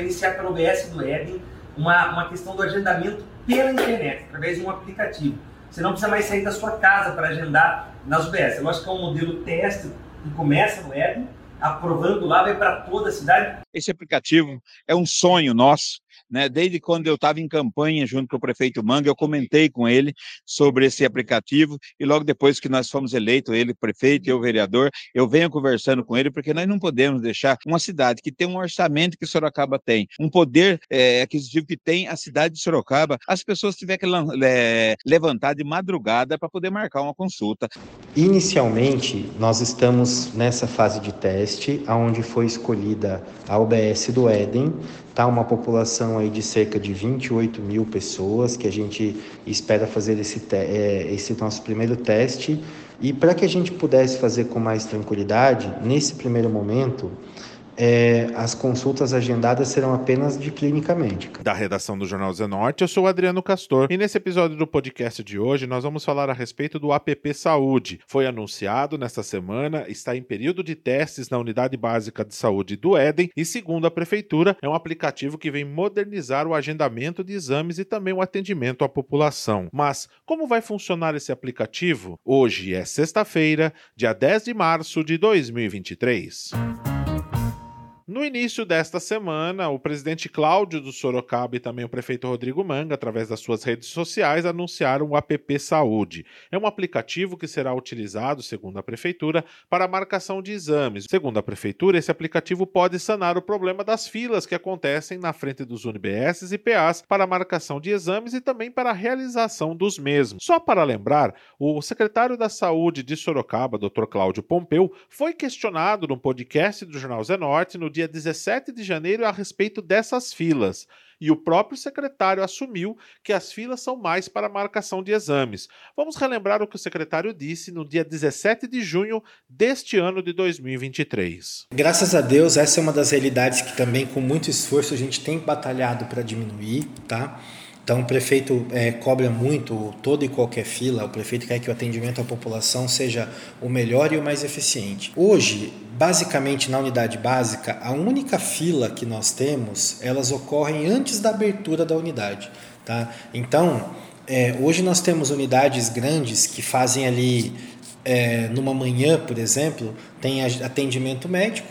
vai iniciar pelo OBS do Eden uma, uma questão do agendamento pela internet, através de um aplicativo. Você não precisa mais sair da sua casa para agendar nas UBS. Eu acho que é um modelo teste que começa no Eden, aprovando lá, vai para toda a cidade. Esse aplicativo é um sonho nosso né? Desde quando eu estava em campanha junto com o prefeito Manga, eu comentei com ele sobre esse aplicativo e logo depois que nós fomos eleitos, ele prefeito e eu vereador, eu venho conversando com ele porque nós não podemos deixar uma cidade que tem um orçamento que Sorocaba tem, um poder é, aquisitivo que tem a cidade de Sorocaba, as pessoas tiverem que é, levantar de madrugada para poder marcar uma consulta. Inicialmente, nós estamos nessa fase de teste, onde foi escolhida a UBS do Éden, tá? Uma população aí de cerca de 28 mil pessoas que a gente espera fazer esse, é, esse nosso primeiro teste. E para que a gente pudesse fazer com mais tranquilidade, nesse primeiro momento, é, as consultas agendadas serão apenas de clínica médica. Da redação do Jornal Zenorte, eu sou Adriano Castor e nesse episódio do podcast de hoje nós vamos falar a respeito do APP Saúde. Foi anunciado nesta semana, está em período de testes na Unidade Básica de Saúde do Éden e, segundo a Prefeitura, é um aplicativo que vem modernizar o agendamento de exames e também o atendimento à população. Mas como vai funcionar esse aplicativo? Hoje é sexta-feira, dia 10 de março de 2023. No início desta semana, o presidente Cláudio do Sorocaba e também o prefeito Rodrigo Manga, através das suas redes sociais, anunciaram o app Saúde. É um aplicativo que será utilizado, segundo a prefeitura, para a marcação de exames. Segundo a prefeitura, esse aplicativo pode sanar o problema das filas que acontecem na frente dos UniBS e PAs para a marcação de exames e também para a realização dos mesmos. Só para lembrar, o secretário da Saúde de Sorocaba, Dr. Cláudio Pompeu, foi questionado no podcast do Jornal Zenorte no dia dia 17 de janeiro a respeito dessas filas. E o próprio secretário assumiu que as filas são mais para marcação de exames. Vamos relembrar o que o secretário disse no dia 17 de junho deste ano de 2023. Graças a Deus, essa é uma das realidades que também, com muito esforço, a gente tem batalhado para diminuir, tá? Então, o prefeito é, cobra muito toda e qualquer fila, o prefeito quer que o atendimento à população seja o melhor e o mais eficiente. Hoje, basicamente na unidade básica, a única fila que nós temos, elas ocorrem antes da abertura da unidade. Tá? Então, é, hoje nós temos unidades grandes que fazem ali, é, numa manhã, por exemplo, tem atendimento médico,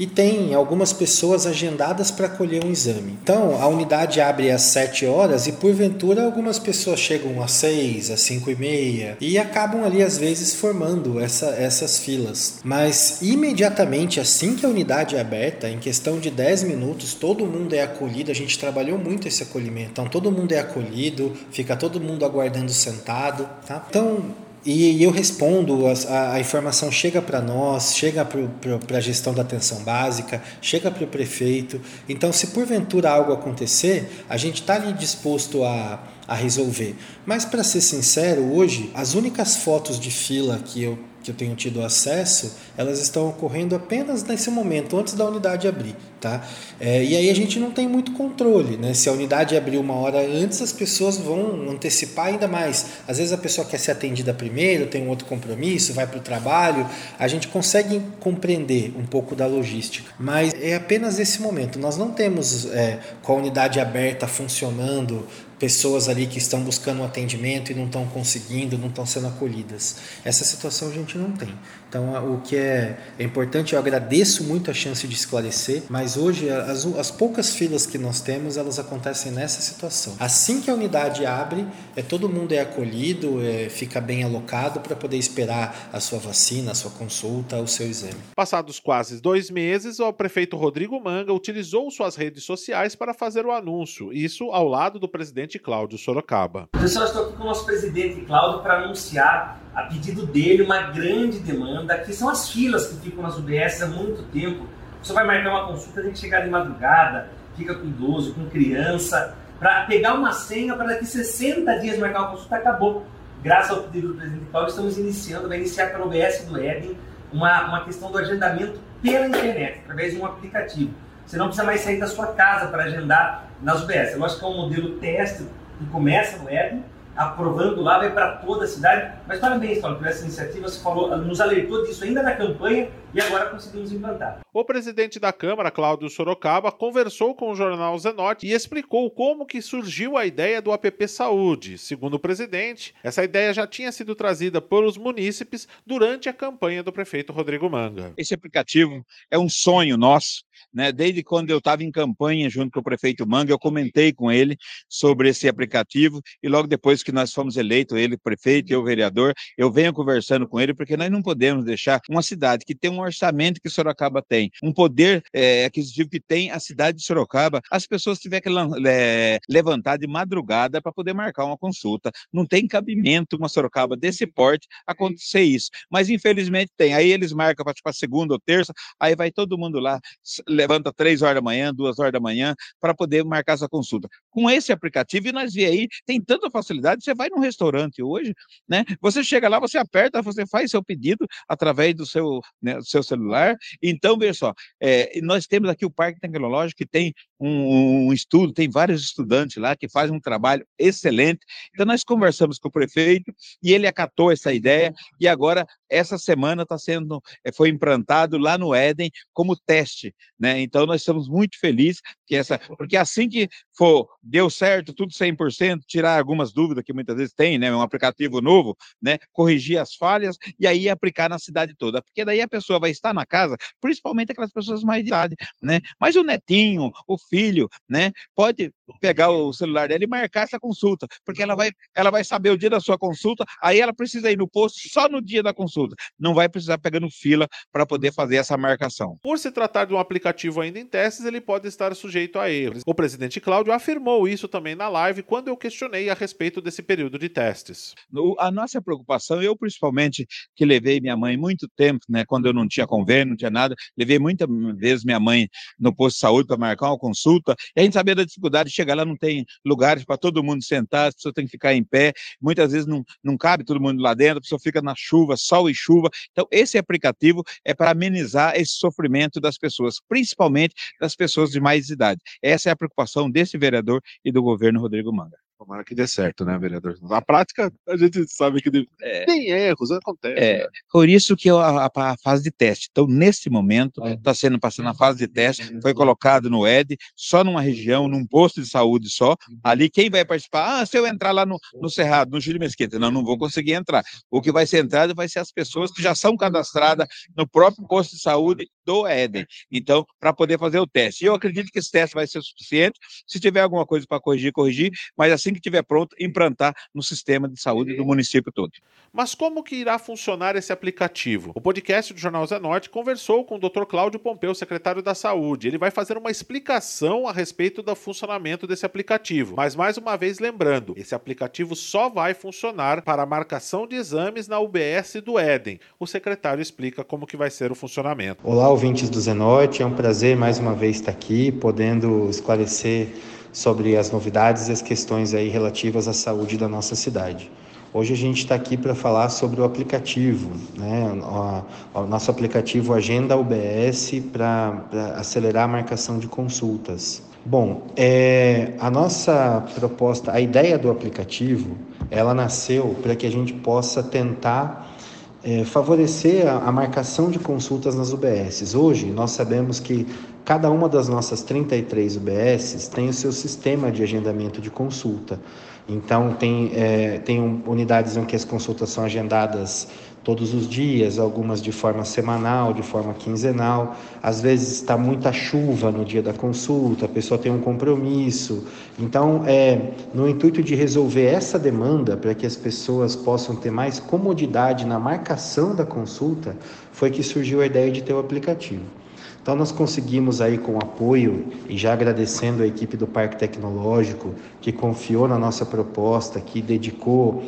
e tem algumas pessoas agendadas para colher um exame. Então, a unidade abre às 7 horas e, porventura, algumas pessoas chegam às 6, às 5 e meia e acabam ali, às vezes, formando essa, essas filas. Mas, imediatamente, assim que a unidade é aberta, em questão de 10 minutos, todo mundo é acolhido. A gente trabalhou muito esse acolhimento. Então, todo mundo é acolhido, fica todo mundo aguardando sentado. Tá? Então, e eu respondo, a, a informação chega para nós, chega para a gestão da atenção básica, chega para o prefeito. Então, se porventura algo acontecer, a gente está ali disposto a, a resolver. Mas, para ser sincero, hoje, as únicas fotos de fila que eu que eu tenho tido acesso, elas estão ocorrendo apenas nesse momento, antes da unidade abrir. Tá? É, e aí a gente não tem muito controle. Né? Se a unidade abrir uma hora antes, as pessoas vão antecipar ainda mais. Às vezes a pessoa quer ser atendida primeiro, tem um outro compromisso, vai para o trabalho. A gente consegue compreender um pouco da logística, mas é apenas esse momento. Nós não temos é, com a unidade aberta funcionando pessoas ali que estão buscando um atendimento e não estão conseguindo, não estão sendo acolhidas. Essa situação a gente não tem. Então, o que é, é importante, eu agradeço muito a chance de esclarecer, mas hoje as, as poucas filas que nós temos, elas acontecem nessa situação. Assim que a unidade abre, é, todo mundo é acolhido, é, fica bem alocado para poder esperar a sua vacina, a sua consulta, o seu exame. Passados quase dois meses, o prefeito Rodrigo Manga utilizou suas redes sociais para fazer o anúncio, isso ao lado do presidente presidente Cláudio Sorocaba. Pessoal, estou aqui com o nosso presidente Cláudio para anunciar, a pedido dele, uma grande demanda, que são as filas que ficam nas UBS há muito tempo. Você vai marcar uma consulta, tem que chegar de madrugada, fica com idoso, com criança, para pegar uma senha para daqui 60 dias marcar uma consulta, acabou. Graças ao pedido do presidente Cláudio, estamos iniciando, vai iniciar pelo OBS do Eden, uma, uma questão do agendamento pela internet, através de um aplicativo. Você não precisa mais sair da sua casa para agendar nas UBS. Eu acho que é um modelo teste que começa no web, aprovando lá, vai para toda a cidade. Mas parabéns, Paulo, por essa iniciativa. Você falou, nos alertou disso ainda na campanha e agora conseguimos implantar. O presidente da Câmara, Cláudio Sorocaba, conversou com o jornal Zenote e explicou como que surgiu a ideia do APP Saúde. Segundo o presidente, essa ideia já tinha sido trazida pelos munícipes durante a campanha do prefeito Rodrigo Manga. Esse aplicativo é um sonho nosso né? Desde quando eu estava em campanha junto com o prefeito Manga, eu comentei com ele sobre esse aplicativo e logo depois que nós fomos eleitos, ele prefeito e eu vereador, eu venho conversando com ele porque nós não podemos deixar uma cidade que tem um orçamento que Sorocaba tem, um poder é, aquisitivo que tem a cidade de Sorocaba, as pessoas tiverem que é, levantar de madrugada para poder marcar uma consulta. Não tem cabimento uma Sorocaba desse porte acontecer isso, mas infelizmente tem. Aí eles marcam para tipo, segunda ou terça, aí vai todo mundo lá levanta três horas da manhã, duas horas da manhã, para poder marcar essa consulta. Com esse aplicativo, e nós vê aí, tem tanta facilidade, você vai num restaurante hoje, né? Você chega lá, você aperta, você faz seu pedido através do seu, né, seu celular. Então, veja só, é, nós temos aqui o Parque Tecnológico, que tem um, um, estudo, tem vários estudantes lá que fazem um trabalho excelente. Então, nós conversamos com o prefeito e ele acatou essa ideia, e agora, essa semana, está sendo, é, foi implantado lá no Éden como teste, né? Então, nós estamos muito felizes que essa, porque assim que for, deu certo, tudo 100%, tirar algumas dúvidas que muitas vezes tem, né? Um aplicativo novo, né? Corrigir as falhas e aí aplicar na cidade toda, porque daí a pessoa vai estar na casa, principalmente aquelas pessoas mais de idade, né? Mas o netinho, o filho, né? Pode pegar o celular dela e marcar essa consulta, porque ela vai, ela vai saber o dia da sua consulta, aí ela precisa ir no posto só no dia da consulta, não vai precisar pegando fila para poder fazer essa marcação. Por se tratar de um aplicativo ainda em testes, ele pode estar sujeito a erros. O presidente Cláudio afirmou isso também na live quando eu questionei a respeito desse período de testes. A nossa preocupação, eu principalmente que levei minha mãe muito tempo, né, quando eu não tinha convênio, não tinha nada, levei muitas vezes minha mãe no posto de saúde para marcar uma consulta, e a gente sabia da dificuldade de chegar lá, não tem lugares para todo mundo sentar, as pessoas têm que ficar em pé, muitas vezes não, não cabe todo mundo lá dentro, a pessoa fica na chuva, sol e chuva. Então, esse aplicativo é para amenizar esse sofrimento das pessoas, principalmente das pessoas de mais idade. Essa é a preocupação desse vereador e do governo Rodrigo Manga. Tomara que dê certo, né, vereador? Na prática, a gente sabe que é, tem erros, acontece. É, né? Por isso que a, a, a, fase de teste. Então, nesse momento, está sendo passando a fase de teste, foi colocado no ED, só numa região, num posto de saúde só. Ali, quem vai participar? Ah, se eu entrar lá no, no Cerrado, no Júlio Mesquita, não, não vou conseguir entrar. O que vai ser entrado vai ser as pessoas que já são cadastradas no próprio posto de saúde do Éden. Então, para poder fazer o teste. Eu acredito que esse teste vai ser suficiente. Se tiver alguma coisa para corrigir, corrigir, mas assim que estiver pronto, implantar no sistema de saúde do município todo. Mas como que irá funcionar esse aplicativo? O podcast do Jornal Zé Norte conversou com o Dr. Cláudio Pompeu, secretário da Saúde. Ele vai fazer uma explicação a respeito do funcionamento desse aplicativo. Mas mais uma vez lembrando, esse aplicativo só vai funcionar para a marcação de exames na UBS do Éden. O secretário explica como que vai ser o funcionamento. Olá, ouvintes do Zenote, é um prazer mais uma vez estar aqui, podendo esclarecer sobre as novidades e as questões aí relativas à saúde da nossa cidade. Hoje a gente está aqui para falar sobre o aplicativo, né? o, nosso aplicativo Agenda UBS para acelerar a marcação de consultas. Bom, é, a nossa proposta, a ideia do aplicativo, ela nasceu para que a gente possa tentar é, favorecer a, a, marcação de consultas nas UBSs. Hoje, nós sabemos que cada uma das nossas 33 UBSs tem o seu sistema de agendamento de consulta. Então, tem, é, tem unidades em que as consultas são agendadas todos os dias, algumas de forma semanal, de forma quinzenal. Às vezes está muita chuva no dia da consulta, a pessoa tem um compromisso. Então, é, no intuito de resolver essa demanda, para que as pessoas possam ter mais comodidade na marcação da consulta, foi que surgiu a ideia de ter o aplicativo. Então nós conseguimos aí com apoio e já agradecendo a equipe do Parque Tecnológico que confiou na nossa proposta, que dedicou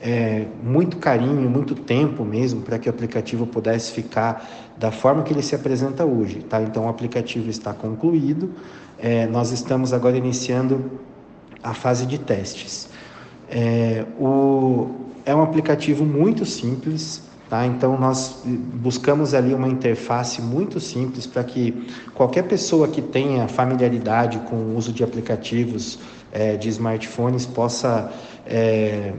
é, muito carinho, muito tempo mesmo para que o aplicativo pudesse ficar da forma que ele se apresenta hoje. Tá? Então, o aplicativo está concluído, é, nós estamos agora iniciando a fase de testes. É, o, é um aplicativo muito simples, tá? então nós buscamos ali uma interface muito simples para que qualquer pessoa que tenha familiaridade com o uso de aplicativos é, de smartphones possa é,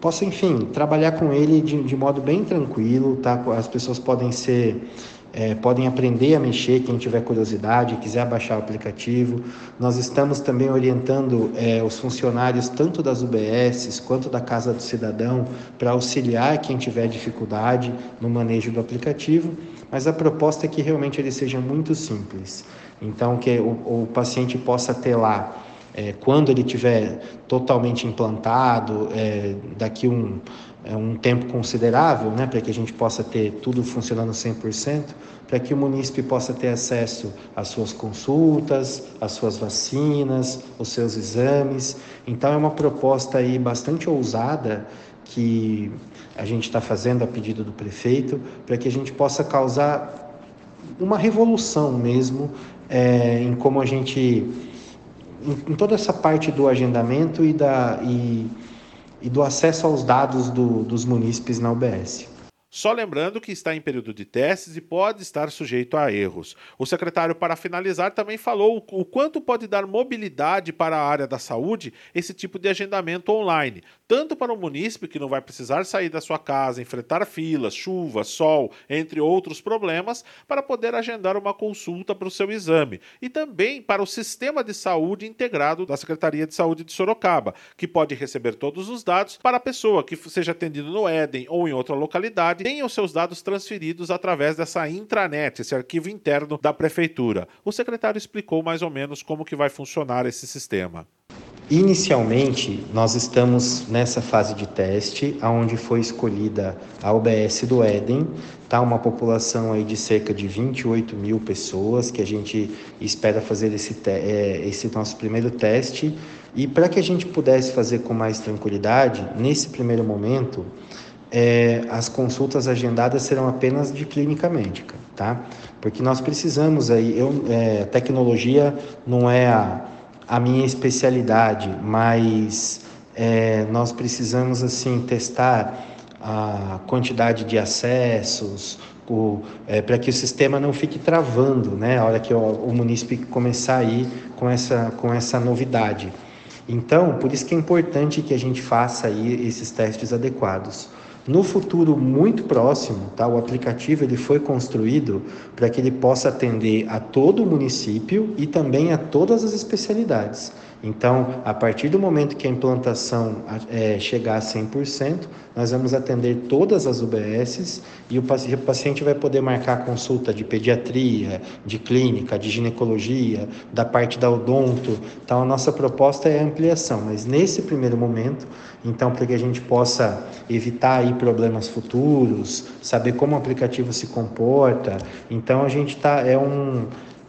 possa, enfim, trabalhar com ele de, de modo bem tranquilo, tá? As pessoas podem ser é, podem aprender a mexer, quem tiver curiosidade, quiser baixar o aplicativo. Nós estamos também orientando é, os funcionários tanto das UBSs quanto da Casa do Cidadão para auxiliar quem tiver dificuldade no manejo do aplicativo, mas a proposta é que realmente ele seja muito simples. Então, que o, o paciente possa ter lá, é, quando ele tiver totalmente implantado, é, daqui um é um tempo considerável, né, para que a gente possa ter tudo funcionando 100%, para que o munícipe possa ter acesso às suas consultas, às suas vacinas, os seus exames. Então é uma proposta aí bastante ousada que a gente está fazendo a pedido do prefeito, para que a gente possa causar uma revolução mesmo é, em como a gente em, em, toda essa parte do agendamento e da e, e do acesso aos dados do, dos munícipes na UBS. Só lembrando que está em período de testes e pode estar sujeito a erros. O secretário, para finalizar, também falou o quanto pode dar mobilidade para a área da saúde esse tipo de agendamento online, tanto para o munícipe que não vai precisar sair da sua casa, enfrentar filas, chuva, sol, entre outros problemas, para poder agendar uma consulta para o seu exame, e também para o sistema de saúde integrado da Secretaria de Saúde de Sorocaba, que pode receber todos os dados para a pessoa que seja atendida no Éden ou em outra localidade tenha os seus dados transferidos através dessa intranet, esse arquivo interno da prefeitura. O secretário explicou mais ou menos como que vai funcionar esse sistema. Inicialmente, nós estamos nessa fase de teste, onde foi escolhida a UBS do Éden, tá? uma população aí de cerca de 28 mil pessoas, que a gente espera fazer esse, é, esse nosso primeiro teste. E para que a gente pudesse fazer com mais tranquilidade, nesse primeiro momento, é, as consultas agendadas serão apenas de clínica médica, tá? Porque nós precisamos aí, eu, é, tecnologia não é a, a minha especialidade, mas é, nós precisamos assim testar a quantidade de acessos, é, para que o sistema não fique travando, né? A hora que o, o munícipe começar a ir com essa, com essa novidade. Então, por isso que é importante que a gente faça aí esses testes adequados. No futuro muito próximo, tá, o aplicativo ele foi construído para que ele possa atender a todo o município e também a todas as especialidades. Então, a partir do momento que a implantação é, chegar a 100%, nós vamos atender todas as UBSs e o paciente vai poder marcar consulta de pediatria, de clínica, de ginecologia, da parte da odonto. Então, a nossa proposta é a ampliação, mas nesse primeiro momento, então, para que a gente possa evitar aí problemas futuros, saber como o aplicativo se comporta, então a gente está é um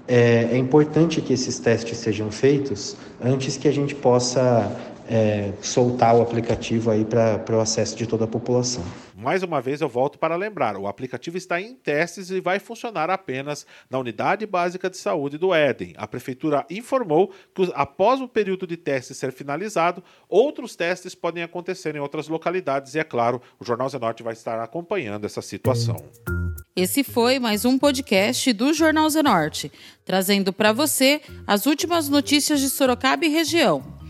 é, é importante que esses testes sejam feitos antes que a gente possa é, soltar o aplicativo aí para o acesso de toda a população. Mais uma vez eu volto para lembrar, o aplicativo está em testes e vai funcionar apenas na Unidade Básica de Saúde do Éden. A Prefeitura informou que após o período de teste ser finalizado, outros testes podem acontecer em outras localidades e, é claro, o Jornal Zenorte vai estar acompanhando essa situação. Esse foi mais um podcast do Jornal Zenorte, trazendo para você as últimas notícias de Sorocaba e região.